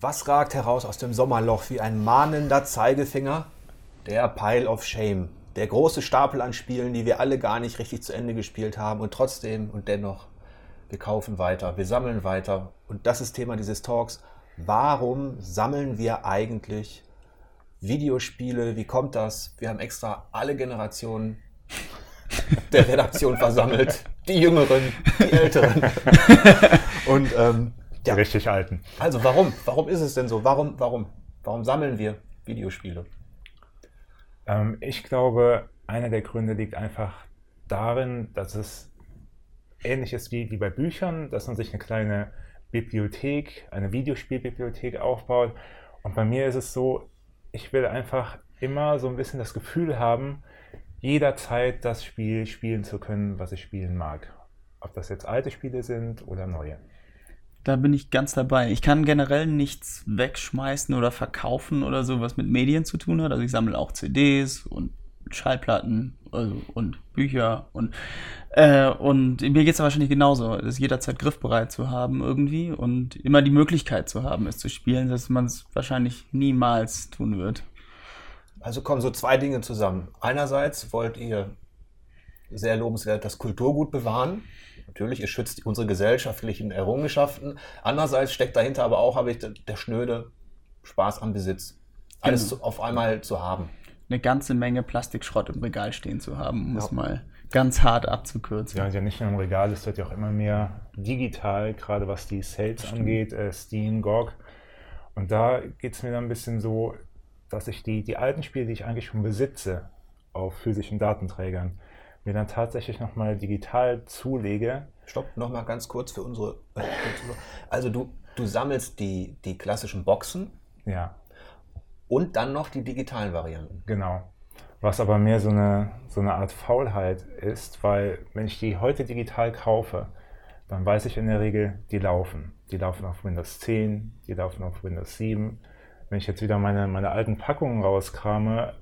Was ragt heraus aus dem Sommerloch wie ein mahnender Zeigefinger? Der Pile of Shame. Der große Stapel an Spielen, die wir alle gar nicht richtig zu Ende gespielt haben und trotzdem und dennoch, wir kaufen weiter, wir sammeln weiter. Und das ist Thema dieses Talks. Warum sammeln wir eigentlich Videospiele? Wie kommt das? Wir haben extra alle Generationen der Redaktion versammelt. Die Jüngeren, die Älteren. Und ähm, ja. richtig alten. Also warum? Warum ist es denn so? Warum, warum? Warum sammeln wir Videospiele? Ähm, ich glaube, einer der Gründe liegt einfach darin, dass es ähnlich ist wie, wie bei Büchern, dass man sich eine kleine Bibliothek, eine Videospielbibliothek aufbaut. Und bei mir ist es so, ich will einfach immer so ein bisschen das Gefühl haben, jederzeit das Spiel spielen zu können, was ich spielen mag. Ob das jetzt alte Spiele sind oder neue. Da bin ich ganz dabei. Ich kann generell nichts wegschmeißen oder verkaufen oder so, was mit Medien zu tun hat. Also ich sammle auch CDs und Schallplatten also, und Bücher und äh, und mir geht es wahrscheinlich genauso, es jederzeit griffbereit zu haben irgendwie und immer die Möglichkeit zu haben, es zu spielen, dass man es wahrscheinlich niemals tun wird. Also kommen so zwei Dinge zusammen. Einerseits wollt ihr sehr lobenswert das Kulturgut bewahren Natürlich, es schützt unsere gesellschaftlichen Errungenschaften. Andererseits steckt dahinter aber auch, habe ich der schnöde Spaß am Besitz. Alles genau. auf einmal zu haben. Eine ganze Menge Plastikschrott im Regal stehen zu haben, um ja. es mal ganz hart abzukürzen. Ja, ja nicht nur im Regal, es wird ja auch immer mehr digital, gerade was die Sales Stimmt. angeht, äh, Steam, GOG. Und da geht es mir dann ein bisschen so, dass ich die, die alten Spiele, die ich eigentlich schon besitze, auf physischen Datenträgern, mir dann tatsächlich nochmal digital zulege. Stopp, nochmal ganz kurz für unsere. Also du, du sammelst die, die klassischen Boxen. Ja. Und dann noch die digitalen Varianten. Genau. Was aber mehr so eine, so eine Art Faulheit ist, weil wenn ich die heute digital kaufe, dann weiß ich in der Regel, die laufen. Die laufen auf Windows 10, die laufen auf Windows 7. Wenn ich jetzt wieder meine, meine alten Packungen rauskrame,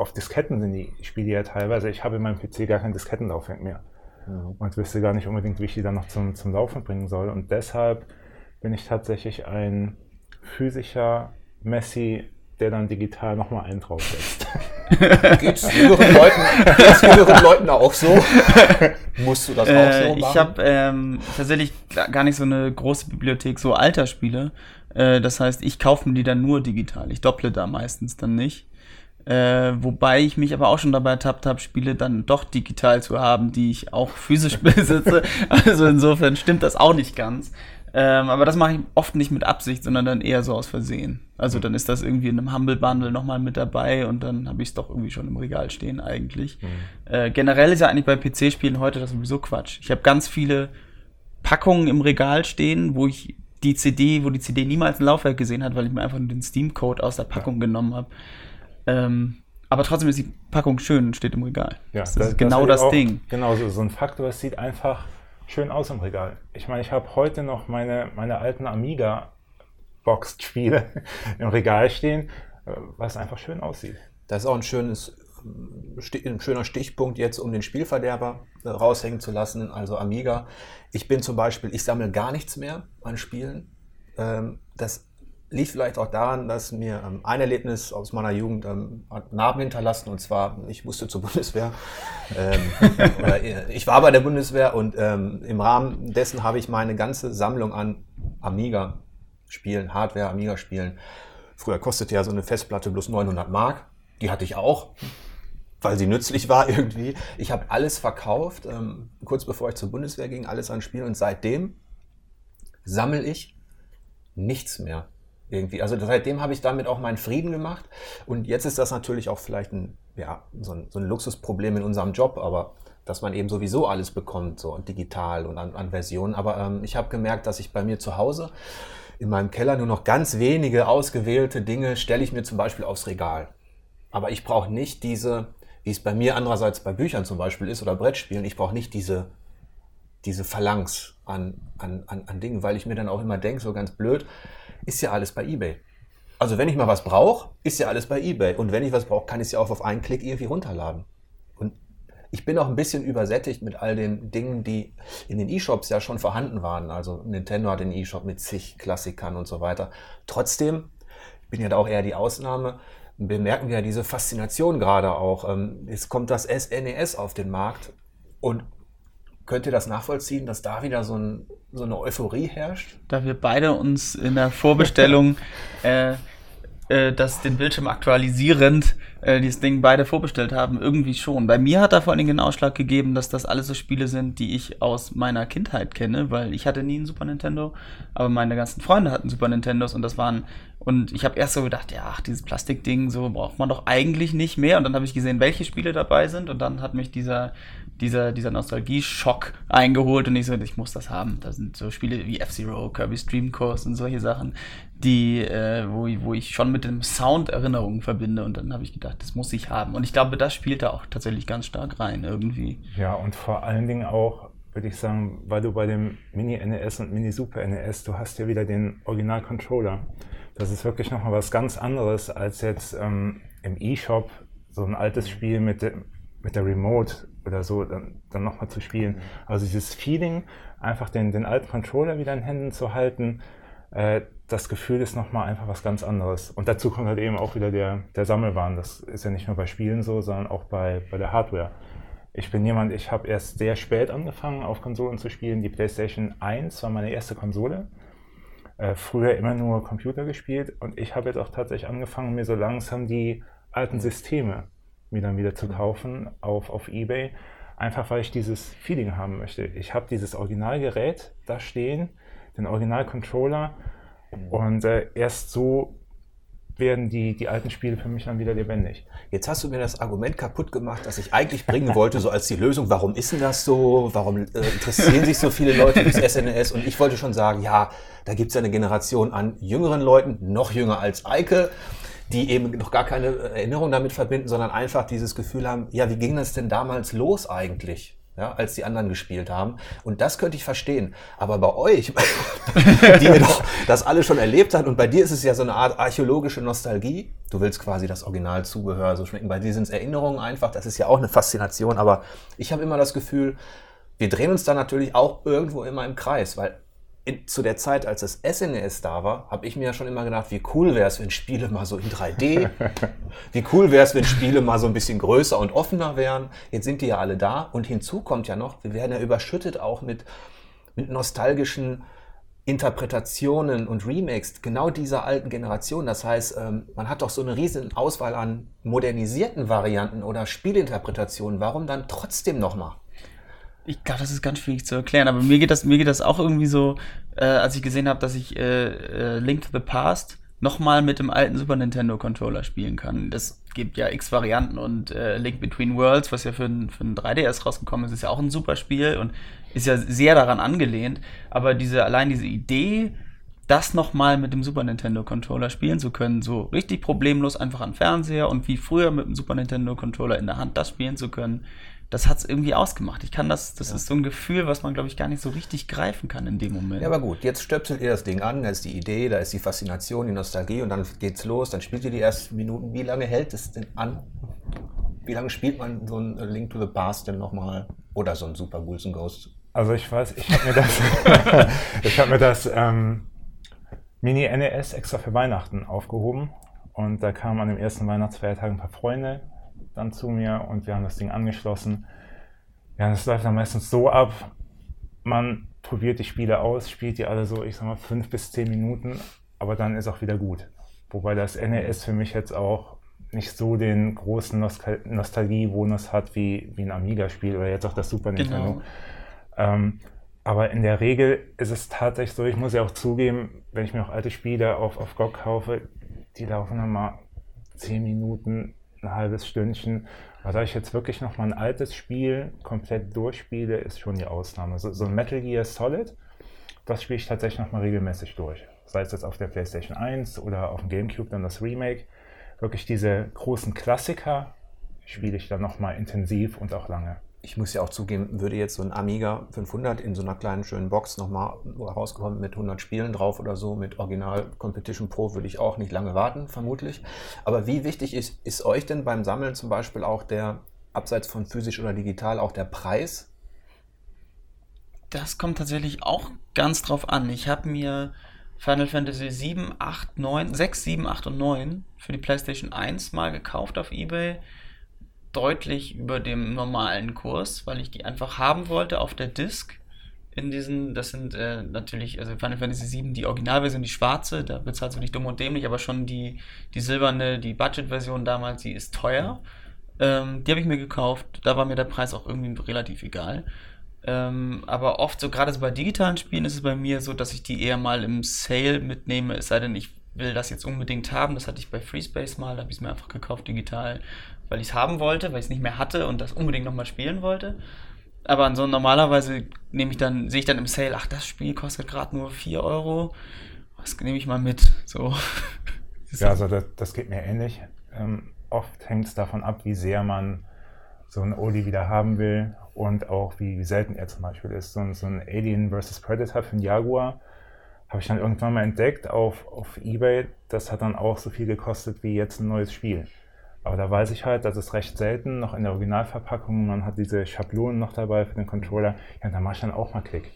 auf Disketten sind die Spiele ja teilweise. Ich habe in meinem PC gar kein Diskettenlaufwerk mehr. Mhm. Und wüsste gar nicht unbedingt, wie ich die dann noch zum, zum Laufen bringen soll. Und deshalb bin ich tatsächlich ein physischer Messi, der dann digital nochmal einen draufsetzt. Geht's jüngeren Leuten, geht's jüngeren Leuten auch so? Musst du das auch äh, so machen? Ich habe ähm, tatsächlich gar nicht so eine große Bibliothek so alter Spiele. Äh, das heißt, ich kaufe mir die dann nur digital. Ich dopple da meistens dann nicht. Äh, wobei ich mich aber auch schon dabei ertappt habe, Spiele dann doch digital zu haben, die ich auch physisch besitze. also insofern stimmt das auch nicht ganz. Ähm, aber das mache ich oft nicht mit Absicht, sondern dann eher so aus Versehen. Also dann ist das irgendwie in einem Humble Bundle nochmal mit dabei und dann habe ich es doch irgendwie schon im Regal stehen eigentlich. Mhm. Äh, generell ist ja eigentlich bei PC-Spielen heute das sowieso Quatsch. Ich habe ganz viele Packungen im Regal stehen, wo ich die CD, wo die CD niemals ein Laufwerk gesehen hat, weil ich mir einfach nur den Steam-Code aus der Packung ja. genommen habe. Ähm, aber trotzdem ist die Packung schön und steht im Regal. Ja, das, das ist genau das, das Ding. Genau, so, so ein Faktor, es sieht einfach schön aus im Regal. Ich meine, ich habe heute noch meine, meine alten Amiga-Boxed-Spiele im Regal stehen, äh, was einfach schön aussieht. Das ist auch ein schönes ein schöner Stichpunkt jetzt, um den Spielverderber äh, raushängen zu lassen, also Amiga. Ich bin zum Beispiel, ich sammle gar nichts mehr an Spielen. Ähm, das liegt vielleicht auch daran, dass mir ähm, ein Erlebnis aus meiner Jugend ähm, hat Narben hinterlassen und zwar, ich musste zur Bundeswehr. Ähm, oder, äh, ich war bei der Bundeswehr und ähm, im Rahmen dessen habe ich meine ganze Sammlung an Amiga-Spielen, Hardware, Amiga-Spielen. Früher kostete ja so eine Festplatte bloß 900 Mark. Die hatte ich auch, weil sie nützlich war irgendwie. Ich habe alles verkauft, ähm, kurz bevor ich zur Bundeswehr ging, alles an Spielen und seitdem sammle ich nichts mehr irgendwie. Also seitdem habe ich damit auch meinen Frieden gemacht. Und jetzt ist das natürlich auch vielleicht ein, ja, so ein, so ein Luxusproblem in unserem Job, aber dass man eben sowieso alles bekommt, so digital und an, an Versionen. Aber ähm, ich habe gemerkt, dass ich bei mir zu Hause in meinem Keller nur noch ganz wenige ausgewählte Dinge stelle ich mir zum Beispiel aufs Regal. Aber ich brauche nicht diese, wie es bei mir andererseits bei Büchern zum Beispiel ist oder Brettspielen, ich brauche nicht diese, diese Phalanx an, an, an, an Dingen, weil ich mir dann auch immer denke, so ganz blöd, ist ja alles bei eBay. Also wenn ich mal was brauche, ist ja alles bei eBay. Und wenn ich was brauche, kann ich es ja auch auf einen Klick irgendwie runterladen. Und ich bin auch ein bisschen übersättigt mit all den Dingen, die in den E-Shops ja schon vorhanden waren. Also Nintendo hat den E-Shop mit zig Klassikern und so weiter. Trotzdem, ich bin ja da auch eher die Ausnahme, bemerken wir ja diese Faszination gerade auch. Ähm, jetzt kommt das SNES e auf den Markt und könnt ihr das nachvollziehen, dass da wieder so, ein, so eine Euphorie herrscht? Da wir beide uns in der Vorbestellung äh, äh, das den Bildschirm aktualisierend äh, dieses Ding beide vorbestellt haben, irgendwie schon. Bei mir hat da vor allen Dingen den Ausschlag gegeben, dass das alles so Spiele sind, die ich aus meiner Kindheit kenne, weil ich hatte nie einen Super Nintendo, aber meine ganzen Freunde hatten Super Nintendos und das waren und ich habe erst so gedacht, ja, ach, dieses Plastikding, so braucht man doch eigentlich nicht mehr. Und dann habe ich gesehen, welche Spiele dabei sind. Und dann hat mich dieser, dieser, dieser Nostalgie-Schock eingeholt. Und ich so, ich muss das haben. Da sind so Spiele wie F-Zero, Kirby's Dream Course und solche Sachen, die, äh, wo, wo ich schon mit dem Sound Erinnerungen verbinde. Und dann habe ich gedacht, das muss ich haben. Und ich glaube, das spielt da auch tatsächlich ganz stark rein irgendwie. Ja, und vor allen Dingen auch würde ich sagen, weil du bei dem Mini NES und Mini Super NES, du hast ja wieder den Original Controller. Das ist wirklich nochmal was ganz anderes als jetzt ähm, im E-Shop so ein altes. Spiel mit, de, mit der Remote oder so dann, dann nochmal zu spielen. Mhm. Also dieses Feeling, einfach den, den alten Controller wieder in Händen zu halten, äh, das Gefühl ist nochmal einfach was ganz anderes. Und dazu kommt halt eben auch wieder der, der Sammelwahn. Das ist ja nicht nur bei Spielen so, sondern auch bei, bei der Hardware. Ich bin jemand, ich habe erst sehr spät angefangen, auf Konsolen zu spielen. Die PlayStation 1 war meine erste Konsole äh, früher immer nur Computer gespielt und ich habe jetzt auch tatsächlich angefangen, mir so langsam die alten Systeme mir dann wieder zu kaufen auf, auf Ebay, einfach weil ich dieses Feeling haben möchte. Ich habe dieses Originalgerät da stehen, den Original-Controller und äh, erst so werden die, die alten Spiele für mich dann wieder lebendig. Jetzt hast du mir das Argument kaputt gemacht, das ich eigentlich bringen wollte, so als die Lösung. Warum ist denn das so? Warum äh, interessieren sich so viele Leute fürs SNS? Und ich wollte schon sagen, ja, da gibt es eine Generation an jüngeren Leuten, noch jünger als Eike, die eben noch gar keine Erinnerung damit verbinden, sondern einfach dieses Gefühl haben, ja, wie ging das denn damals los eigentlich? ja, als die anderen gespielt haben. Und das könnte ich verstehen. Aber bei euch, die ihr doch das alle schon erlebt habt, und bei dir ist es ja so eine Art archäologische Nostalgie. Du willst quasi das Originalzubehör so schmecken. Bei dir sind es Erinnerungen einfach. Das ist ja auch eine Faszination. Aber ich habe immer das Gefühl, wir drehen uns da natürlich auch irgendwo immer im Kreis, weil in, zu der Zeit, als das SNES e da war, habe ich mir ja schon immer gedacht, wie cool wäre es, wenn Spiele mal so in 3D, wie cool wäre es, wenn Spiele mal so ein bisschen größer und offener wären. Jetzt sind die ja alle da und hinzu kommt ja noch, wir werden ja überschüttet auch mit, mit nostalgischen Interpretationen und Remakes genau dieser alten Generation. Das heißt, ähm, man hat doch so eine riesen Auswahl an modernisierten Varianten oder Spielinterpretationen. Warum dann trotzdem nochmal? Ich glaube, das ist ganz schwierig zu erklären, aber mir geht das, mir geht das auch irgendwie so, äh, als ich gesehen habe, dass ich äh, äh, Link to the Past nochmal mit dem alten Super Nintendo Controller spielen kann. Das gibt ja x Varianten und äh, Link Between Worlds, was ja für ein, für ein 3DS rausgekommen ist, ist ja auch ein super Spiel und ist ja sehr daran angelehnt. Aber diese, allein diese Idee, das nochmal mit dem Super Nintendo Controller spielen zu können, so richtig problemlos einfach am Fernseher und wie früher mit dem Super Nintendo Controller in der Hand das spielen zu können, das hat es irgendwie ausgemacht. Ich kann das, das ja. ist so ein Gefühl, was man, glaube ich, gar nicht so richtig greifen kann in dem Moment. Ja, aber gut, jetzt stöpselt ihr das Ding an, da ist die Idee, da ist die Faszination, die Nostalgie und dann geht's los, dann spielt ihr die ersten Minuten. Wie lange hält es denn an? Wie lange spielt man so ein Link to the Past denn nochmal? Oder so ein Super Ghouls and Ghosts? Also ich weiß, ich habe mir das, ich habe mir das ähm, Mini NES extra für Weihnachten aufgehoben und da kamen an dem ersten Weihnachtsfeiertag ein paar Freunde dann zu mir und wir haben das Ding angeschlossen. Ja, das läuft dann meistens so ab, man probiert die Spiele aus, spielt die alle so, ich sag mal, fünf bis zehn Minuten, aber dann ist auch wieder gut. Wobei das NES für mich jetzt auch nicht so den großen Nostal Nostalgie-Bonus hat wie, wie ein Amiga-Spiel oder jetzt auch das Super genau. Nintendo. Ähm, aber in der Regel ist es tatsächlich so, ich muss ja auch zugeben, wenn ich mir auch alte Spiele auf, auf GOG kaufe, die laufen dann mal zehn Minuten, ein halbes Stündchen. Aber da ich jetzt wirklich noch mal ein altes Spiel komplett durchspiele, ist schon die Ausnahme. So, so ein Metal Gear Solid, das spiele ich tatsächlich noch mal regelmäßig durch. Sei es jetzt auf der PlayStation 1 oder auf dem GameCube dann das Remake. Wirklich diese großen Klassiker spiele ich dann noch mal intensiv und auch lange ich muss ja auch zugeben, würde jetzt so ein Amiga 500 in so einer kleinen schönen Box nochmal rauskommen mit 100 Spielen drauf oder so, mit Original Competition Pro würde ich auch nicht lange warten, vermutlich. Aber wie wichtig ist, ist euch denn beim Sammeln zum Beispiel auch der abseits von physisch oder digital auch der Preis? Das kommt tatsächlich auch ganz drauf an. Ich habe mir Final Fantasy 7, 8, 9, 6, 7, 8 und 9 für die PlayStation 1 mal gekauft auf eBay. Deutlich über dem normalen Kurs, weil ich die einfach haben wollte auf der Disc. In diesen, das sind äh, natürlich, also Final Fantasy 7, die Originalversion, die schwarze, da bezahlt du nicht dumm und dämlich, aber schon die, die silberne, die Budget-Version damals, die ist teuer. Ähm, die habe ich mir gekauft, da war mir der Preis auch irgendwie relativ egal. Ähm, aber oft, so gerade so bei digitalen Spielen, ist es bei mir so, dass ich die eher mal im Sale mitnehme, es sei denn, ich will das jetzt unbedingt haben. Das hatte ich bei FreeSpace mal, da habe ich es mir einfach gekauft digital, weil ich es haben wollte, weil ich es nicht mehr hatte und das unbedingt nochmal spielen wollte. Aber so normalerweise nehme ich dann, sehe ich dann im Sale, ach, das Spiel kostet gerade nur 4 Euro. Was nehme ich mal mit? So. ja, also das, das geht mir ähnlich. Ähm, oft hängt es davon ab, wie sehr man so ein Oli wieder haben will und auch wie selten er zum Beispiel ist. So, so ein Alien vs. Predator für einen Jaguar habe ich dann irgendwann mal entdeckt auf, auf Ebay. Das hat dann auch so viel gekostet wie jetzt ein neues Spiel. Aber da weiß ich halt, das ist recht selten, noch in der Originalverpackung. Man hat diese Schablonen noch dabei für den Controller. Ja, da mache ich dann auch mal Klick.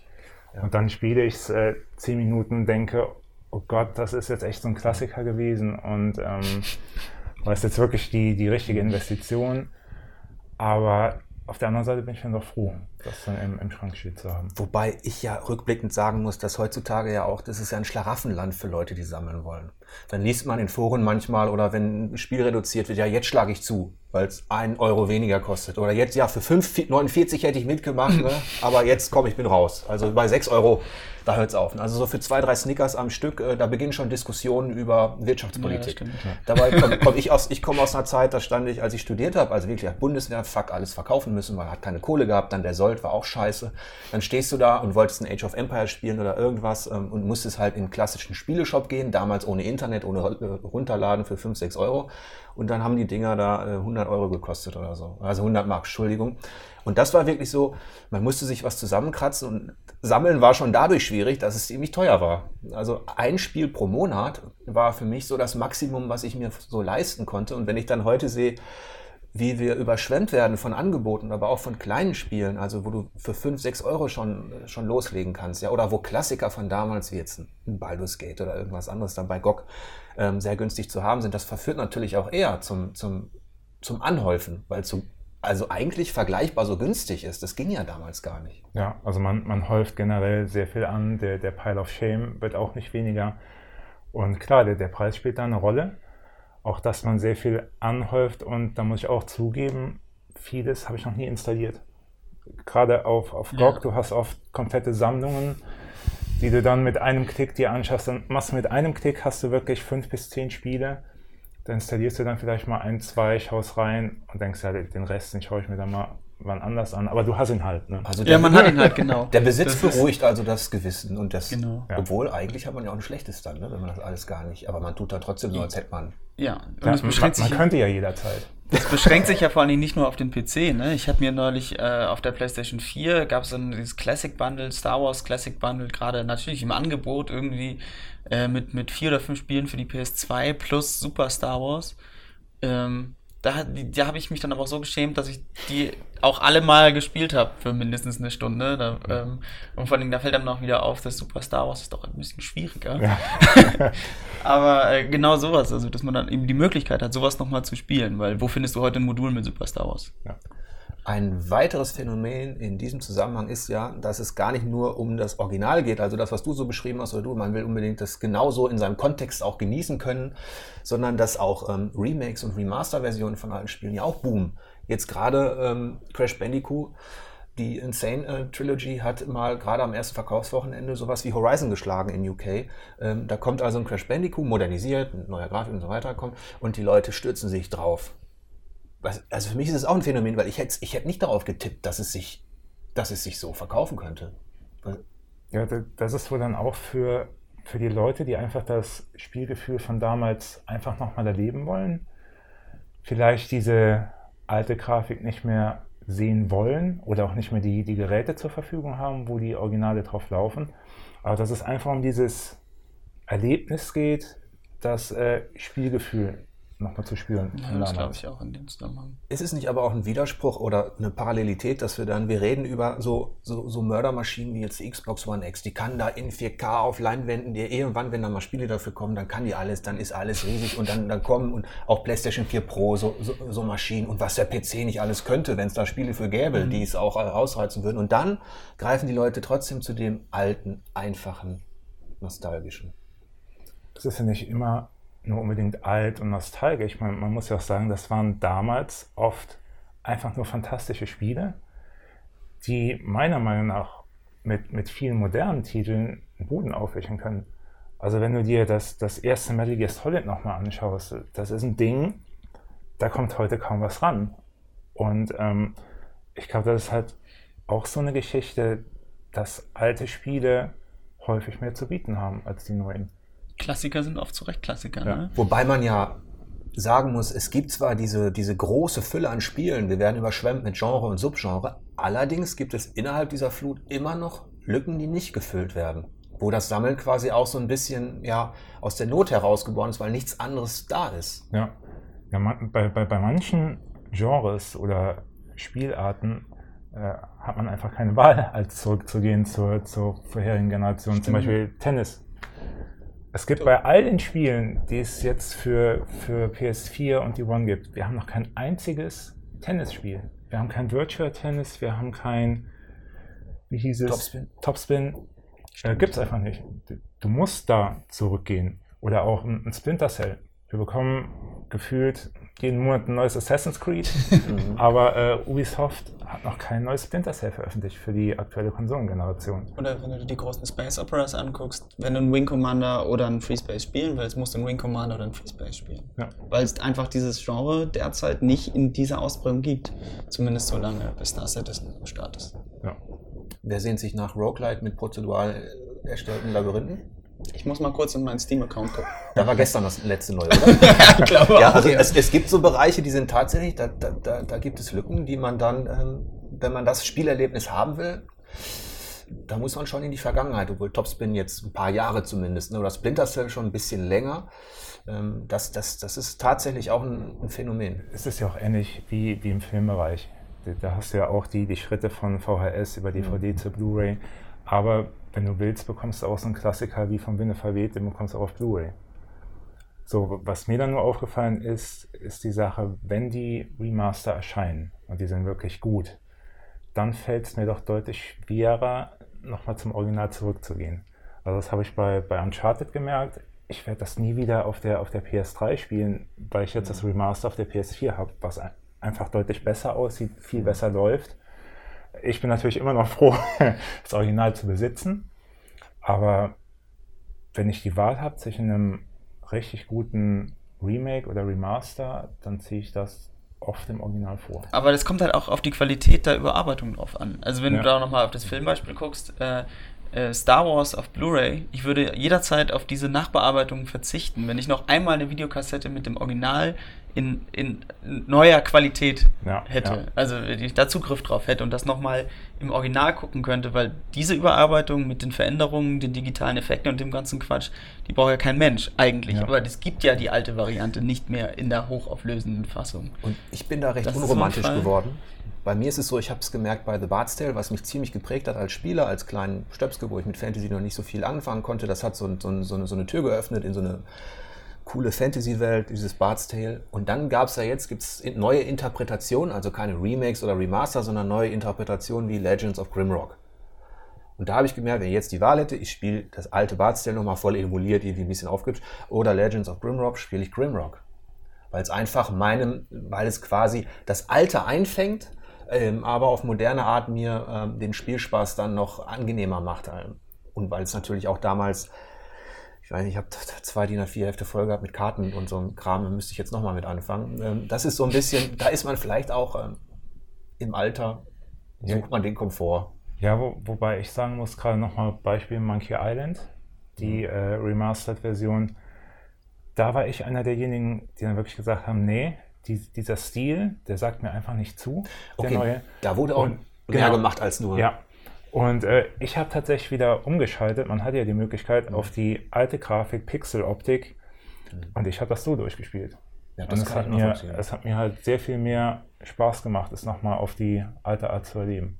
Ja. Und dann spiele ich es äh, zehn Minuten und denke, oh Gott, das ist jetzt echt so ein Klassiker gewesen. Und ähm, war es jetzt wirklich die, die richtige Investition. Aber auf der anderen Seite bin ich dann doch froh, das dann im, im Schrank steht zu haben. Wobei ich ja rückblickend sagen muss, dass heutzutage ja auch, das ist ja ein Schlaraffenland für Leute, die sammeln wollen. Dann liest man in Foren manchmal oder wenn ein Spiel reduziert wird, ja, jetzt schlage ich zu, weil es einen Euro weniger kostet. Oder jetzt, ja, für 5,49 hätte ich mitgemacht, ne? aber jetzt komm, ich bin raus. Also bei 6 Euro da hört es auf. Also so für zwei, drei Snickers am Stück, äh, da beginnen schon Diskussionen über Wirtschaftspolitik. Ja, Dabei komme komm ich aus, ich komme aus einer Zeit, da stand ich, als ich studiert habe, also wirklich Bundeswehr, fuck, alles verkaufen müssen, weil hat keine Kohle gehabt, dann der Sold war auch scheiße. Dann stehst du da und wolltest ein Age of Empires spielen oder irgendwas ähm, und musstest halt in einen klassischen Spieleshop gehen, damals ohne Internet, ohne äh, runterladen für 5, 6 Euro. Und dann haben die Dinger da äh, 100 Euro gekostet oder so. Also 100 Mark, Entschuldigung. Und das war wirklich so, man musste sich was zusammenkratzen und sammeln war schon dadurch schwierig, dass es ziemlich teuer war. Also ein Spiel pro Monat war für mich so das Maximum, was ich mir so leisten konnte. Und wenn ich dann heute sehe, wie wir überschwemmt werden von Angeboten, aber auch von kleinen Spielen, also wo du für 5, 6 Euro schon, schon loslegen kannst, ja, oder wo Klassiker von damals wie jetzt ein Baldur's Gate oder irgendwas anderes dann bei GOG ähm, sehr günstig zu haben sind, das verführt natürlich auch eher zum, zum, zum Anhäufen, weil zu also eigentlich vergleichbar so günstig ist. Das ging ja damals gar nicht. Ja, also man, man häuft generell sehr viel an. Der, der Pile of Shame wird auch nicht weniger. Und klar, der, der Preis spielt da eine Rolle. Auch, dass man sehr viel anhäuft. Und da muss ich auch zugeben, vieles habe ich noch nie installiert. Gerade auf, auf GOG, ja. du hast oft komplette Sammlungen, die du dann mit einem Klick dir anschaust. Dann machst du mit einem Klick, hast du wirklich fünf bis zehn Spiele da installierst du dann vielleicht mal ein, zwei, schaust rein und denkst, ja, den Rest, den schaue ich mir dann mal wann anders an. Aber du hast ihn halt. Ne? Also ja, man hat ihn halt, genau. Der Besitz das beruhigt also das Gewissen. Und das, genau. obwohl eigentlich hat man ja auch ein schlechtes dann, ne, wenn man das alles gar nicht. Aber man tut dann trotzdem so, als hätte man. Ja, und ja, es beschränkt man, sich. Man könnte ja jederzeit. Das beschränkt sich ja vor allen Dingen nicht nur auf den PC. Ne? Ich habe mir neulich äh, auf der PlayStation 4 gab es dann dieses Classic Bundle, Star Wars Classic Bundle, gerade natürlich im Angebot irgendwie äh, mit, mit vier oder fünf Spielen für die PS2 plus Super Star Wars. Ähm, da, da habe ich mich dann aber auch so geschämt, dass ich die auch alle mal gespielt habe für mindestens eine Stunde. Da, ähm, und vor allem, da fällt dann noch wieder auf, dass Super Star Wars ist doch ein bisschen schwieriger. Ja. aber äh, genau sowas, also dass man dann eben die Möglichkeit hat, sowas nochmal zu spielen, weil wo findest du heute ein Modul mit Super Star Wars? Ja. Ein weiteres Phänomen in diesem Zusammenhang ist ja, dass es gar nicht nur um das Original geht, also das, was du so beschrieben hast, oder du, man will unbedingt das genauso in seinem Kontext auch genießen können, sondern dass auch ähm, Remakes und Remaster-Versionen von alten Spielen ja auch boomen. Jetzt gerade ähm, Crash Bandicoot, die Insane äh, Trilogy hat mal gerade am ersten Verkaufswochenende sowas wie Horizon geschlagen in UK. Ähm, da kommt also ein Crash Bandicoot, modernisiert, neuer Grafik und so weiter, kommt, und die Leute stürzen sich drauf also für mich ist es auch ein Phänomen, weil ich hätte, ich hätte nicht darauf getippt, dass es sich, dass es sich so verkaufen könnte. Ja, das ist wohl dann auch für, für die Leute, die einfach das Spielgefühl von damals einfach nochmal erleben wollen. Vielleicht diese alte Grafik nicht mehr sehen wollen oder auch nicht mehr die, die Geräte zur Verfügung haben, wo die Originale drauf laufen. Aber dass es einfach um dieses Erlebnis geht, das äh, Spielgefühl nochmal zu spüren. Ja, das glaube ich auch in dem Zusammenhang. Ist es nicht aber auch ein Widerspruch oder eine Parallelität, dass wir dann, wir reden über so, so, so Mördermaschinen wie jetzt die Xbox One X, die kann da in 4K auf Leinwänden, die irgendwann, wenn da mal Spiele dafür kommen, dann kann die alles, dann ist alles riesig und dann, dann kommen und auch PlayStation 4 Pro, so, so, so Maschinen und was der PC nicht alles könnte, wenn es da Spiele für gäbe, mhm. die es auch ausreizen würden. Und dann greifen die Leute trotzdem zu dem alten, einfachen, nostalgischen. Das ist ja nicht immer nur unbedingt alt und nostalgisch. Man, man muss ja auch sagen, das waren damals oft einfach nur fantastische Spiele, die meiner Meinung nach mit, mit vielen modernen Titeln den Boden aufwischen können. Also wenn du dir das, das erste Metal Gear Solid nochmal anschaust, das ist ein Ding, da kommt heute kaum was ran. Und ähm, ich glaube, das ist halt auch so eine Geschichte, dass alte Spiele häufig mehr zu bieten haben als die neuen. Klassiker sind oft zu Recht Klassiker. Ja. Ne? Wobei man ja sagen muss, es gibt zwar diese, diese große Fülle an Spielen, wir werden überschwemmt mit Genre und Subgenre, allerdings gibt es innerhalb dieser Flut immer noch Lücken, die nicht gefüllt werden. Wo das Sammeln quasi auch so ein bisschen ja, aus der Not herausgeboren ist, weil nichts anderes da ist. Ja, ja man, bei, bei, bei manchen Genres oder Spielarten äh, hat man einfach keine Wahl, als zurückzugehen zur, zur vorherigen Generation. Stimmt. Zum Beispiel Tennis es gibt bei all den Spielen, die es jetzt für, für PS4 und die One gibt, wir haben noch kein einziges Tennisspiel. Wir haben kein Virtual Tennis, wir haben kein, wie hieß es? Topspin. Topspin. Äh, gibt es einfach nicht. Du musst da zurückgehen. Oder auch ein, ein Splinter Cell. Wir bekommen gefühlt jeden Monat ein neues Assassin's Creed, mhm. aber äh, Ubisoft hat noch kein neues Splinter Cell veröffentlicht für die aktuelle Konsolengeneration. Oder wenn du dir die großen Space Operas anguckst, wenn du einen Wing Commander oder einen Free Space spielen willst, musst du einen Wing Commander oder einen Free Space spielen. Ja. Weil es einfach dieses Genre derzeit nicht in dieser Ausprägung gibt. Zumindest so lange, bis Star Citizen am Start ist. Ja. Wer sehnt sich nach Roguelite mit prozedural erstellten Labyrinthen? Ich muss mal kurz in meinen Steam-Account gucken. Da war gestern das letzte Neue, oder? ja, ich glaube ja, also es, es, gibt so Bereiche, die sind tatsächlich, da, da, da, da gibt es Lücken, die man dann, ähm, wenn man das Spielerlebnis haben will, da muss man schon in die Vergangenheit, obwohl Topspin jetzt ein paar Jahre zumindest, ne, oder Splinter Cell schon ein bisschen länger. Ähm, das, das, das ist tatsächlich auch ein, ein Phänomen. Es ist ja auch ähnlich wie, wie im Filmbereich. Da hast du ja auch die, die Schritte von VHS über DVD mhm. zu Blu-ray. Aber wenn du willst, bekommst du auch so einen Klassiker wie vom Winde verweht, den bekommst du auch auf Blu-ray. So, was mir dann nur aufgefallen ist, ist die Sache, wenn die Remaster erscheinen und die sind wirklich gut, dann fällt es mir doch deutlich schwerer, nochmal zum Original zurückzugehen. Also das habe ich bei, bei Uncharted gemerkt. Ich werde das nie wieder auf der, auf der PS3 spielen, weil ich jetzt das Remaster auf der PS4 habe, was einfach deutlich besser aussieht, viel besser läuft ich bin natürlich immer noch froh, das Original zu besitzen. Aber wenn ich die Wahl habe zwischen einem richtig guten Remake oder Remaster, dann ziehe ich das oft im Original vor. Aber das kommt halt auch auf die Qualität der Überarbeitung drauf an. Also wenn ja. du da nochmal auf das Filmbeispiel guckst, äh, äh, Star Wars auf Blu-ray, ich würde jederzeit auf diese Nachbearbeitung verzichten, wenn ich noch einmal eine Videokassette mit dem Original in, in neuer Qualität ja, hätte. Ja. Also wenn ich da Zugriff drauf hätte und das nochmal im Original gucken könnte, weil diese Überarbeitung mit den Veränderungen, den digitalen Effekten und dem ganzen Quatsch, die braucht ja kein Mensch eigentlich. Ja. Aber es gibt ja die alte Variante nicht mehr in der hochauflösenden Fassung. Und ich bin da recht das unromantisch geworden. Bei mir ist es so, ich habe es gemerkt bei The Bard's Tale, was mich ziemlich geprägt hat als Spieler, als kleinen Stöpske, wo ich mit Fantasy noch nicht so viel anfangen konnte. Das hat so, so, so, eine, so eine Tür geöffnet in so eine coole Fantasy-Welt, dieses Bard's Tale. Und dann gab es ja jetzt gibt's neue Interpretationen, also keine Remakes oder Remaster, sondern neue Interpretationen wie Legends of Grimrock. Und da habe ich gemerkt, wenn ich jetzt die Wahl hätte, ich spiele das alte Bard's Tale nochmal voll emuliert, irgendwie ein bisschen aufgibt, oder Legends of Grimrock, spiele ich Grimrock. Weil es einfach meinem, weil es quasi das Alte einfängt, ähm, aber auf moderne Art mir ähm, den Spielspaß dann noch angenehmer macht. Und weil es natürlich auch damals ich weiß nicht, ich habe zwei DIN A4 Hefte voll gehabt mit Karten und so einem Kram, da müsste ich jetzt nochmal mit anfangen. Ähm, das ist so ein bisschen, da ist man vielleicht auch ähm, im Alter, sucht man den Komfort. Ja, wo, wobei ich sagen muss, gerade nochmal Beispiel Monkey Island, die mhm. äh, Remastered-Version, da war ich einer derjenigen, die dann wirklich gesagt haben, nee, die, dieser Stil, der sagt mir einfach nicht zu, der okay, neue. Da wurde auch und, mehr genau, gemacht als nur. Ja, und äh, ich habe tatsächlich wieder umgeschaltet. Man hat ja die Möglichkeit mhm. auf die alte Grafik, Pixel-Optik. Mhm. Und ich habe das so durchgespielt. Ja, das Und es hat, mir, es hat mir halt sehr viel mehr Spaß gemacht, es nochmal auf die alte Art zu erleben.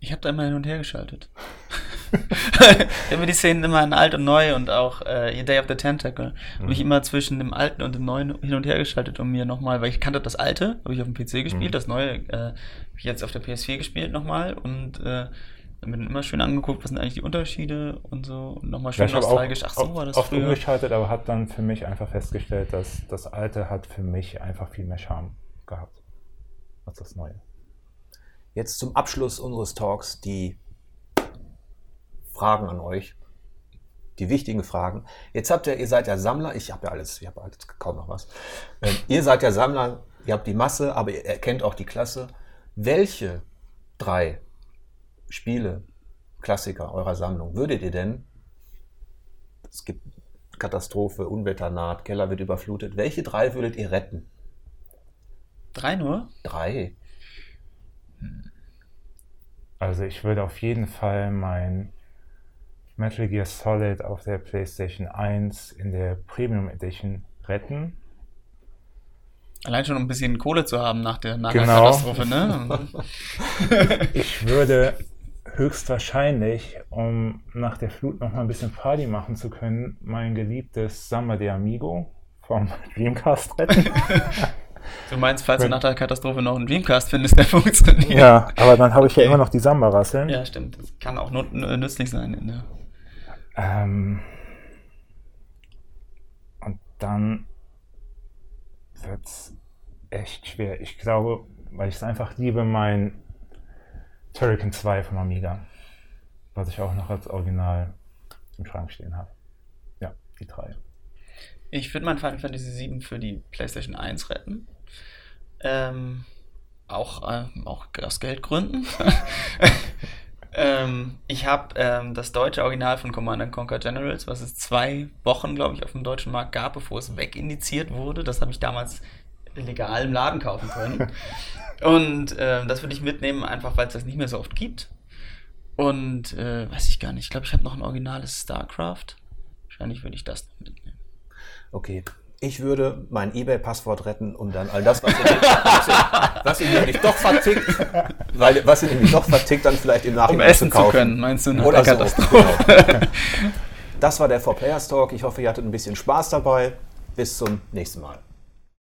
Ich habe da immer hin und her geschaltet. ich habe die Szenen immer in alt und neu und auch äh, Day of the Tentacle. Mhm. Habe ich immer zwischen dem alten und dem neuen hin und her geschaltet, um mir nochmal, weil ich kannte das alte, habe ich auf dem PC gespielt, mhm. das neue äh, habe ich jetzt auf der PS4 gespielt nochmal und äh, mir dann immer schön angeguckt, was sind eigentlich die Unterschiede und so und nochmal schön ja, nostalgisch. Ach so war das oft früher. umgeschaltet, aber habe dann für mich einfach festgestellt, dass das alte hat für mich einfach viel mehr Charme gehabt als das neue. Jetzt zum Abschluss unseres Talks die Fragen an euch. Die wichtigen Fragen. Jetzt habt ihr, ihr seid ja Sammler, ich habe ja alles, ich habe alles kaum noch was. Ähm, ihr seid ja Sammler, ihr habt die Masse, aber ihr erkennt auch die Klasse. Welche drei Spiele, Klassiker eurer Sammlung würdet ihr denn, es gibt Katastrophe, Unwetter naht, Keller wird überflutet, welche drei würdet ihr retten? Drei nur? Drei. Also ich würde auf jeden Fall mein Metal Gear Solid auf der PlayStation 1 in der Premium Edition retten. Allein schon um ein bisschen Kohle zu haben nach der, nach genau. Katastrophe, ne? ich würde höchstwahrscheinlich, um nach der Flut noch mal ein bisschen Party machen zu können, mein geliebtes Samba de Amigo vom Dreamcast retten. Du meinst, falls Wenn, du nach der Katastrophe noch einen Dreamcast findest, der funktioniert. Ja, aber dann habe ich okay. ja immer noch die Samba-Rasseln. Ja, stimmt. Das kann auch nützlich sein. Ne? Ähm, und dann wird es echt schwer. Ich glaube, weil ich es einfach liebe, mein Turrican 2 vom Amiga, was ich auch noch als Original im Schrank stehen habe. Ja, die drei. Ich würde mein Final Fantasy VII für die PlayStation 1 retten. Ähm, auch, äh, auch aus Geldgründen. ähm, ich habe ähm, das deutsche Original von Command Conquer Generals, was es zwei Wochen, glaube ich, auf dem deutschen Markt gab, bevor es wegindiziert wurde. Das habe ich damals legal im Laden kaufen können. Und äh, das würde ich mitnehmen, einfach weil es das nicht mehr so oft gibt. Und äh, weiß ich gar nicht. Ich glaube, ich habe noch ein originales StarCraft. Wahrscheinlich würde ich das noch mitnehmen. Okay. Ich würde mein eBay-Passwort retten und dann all das, was ihr, was ihr, was ihr nämlich doch vertickt, weil was ihr nämlich doch vertickt, dann vielleicht im Nachhinein um essen zu, kaufen. zu können, meinst du? Oder so. Genau. Das war der 4Players Talk. Ich hoffe, ihr hattet ein bisschen Spaß dabei. Bis zum nächsten Mal.